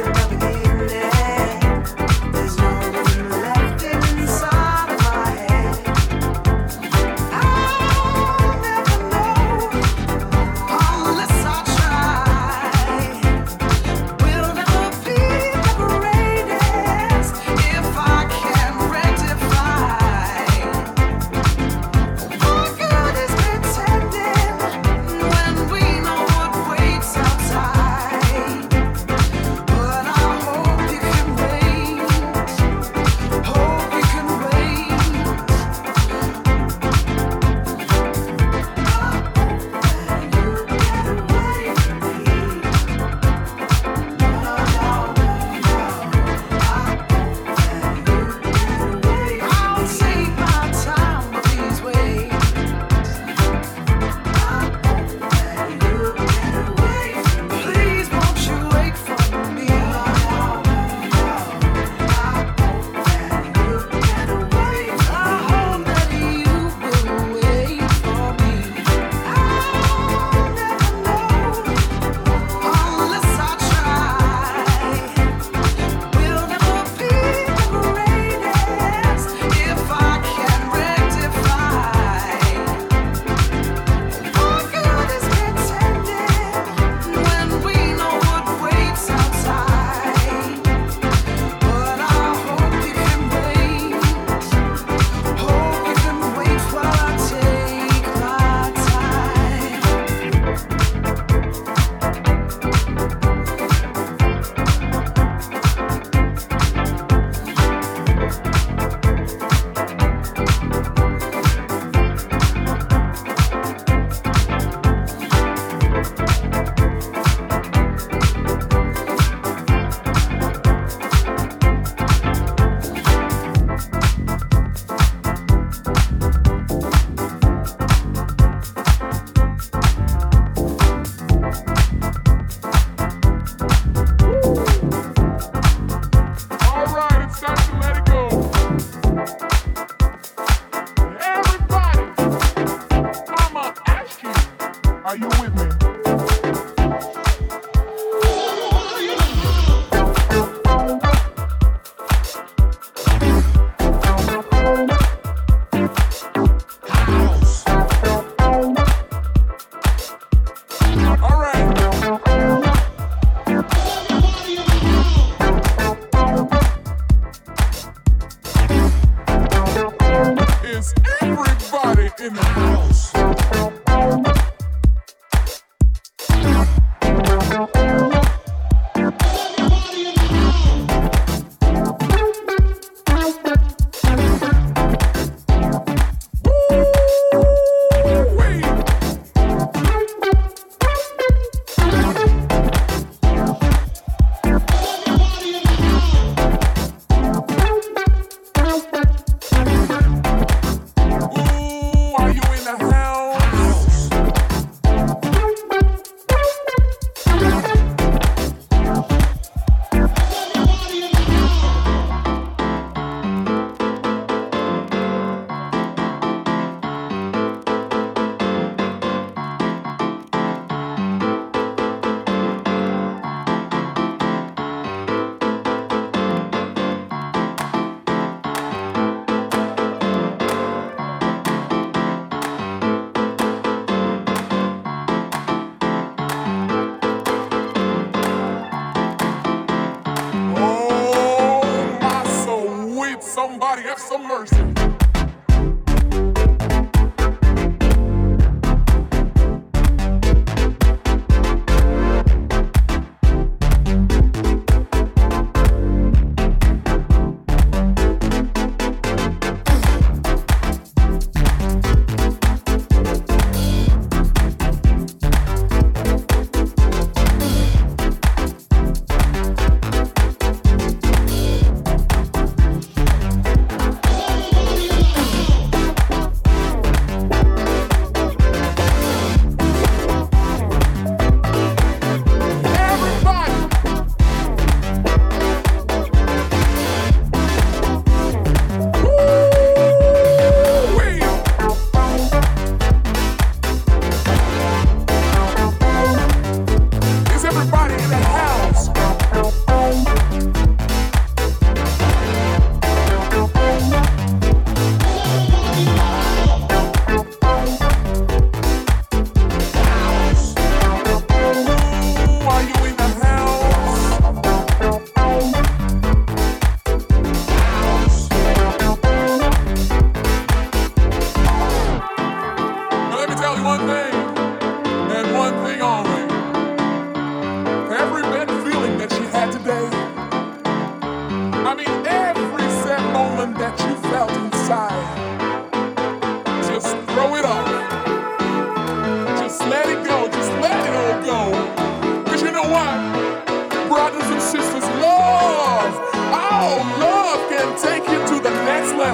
Are you. the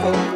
next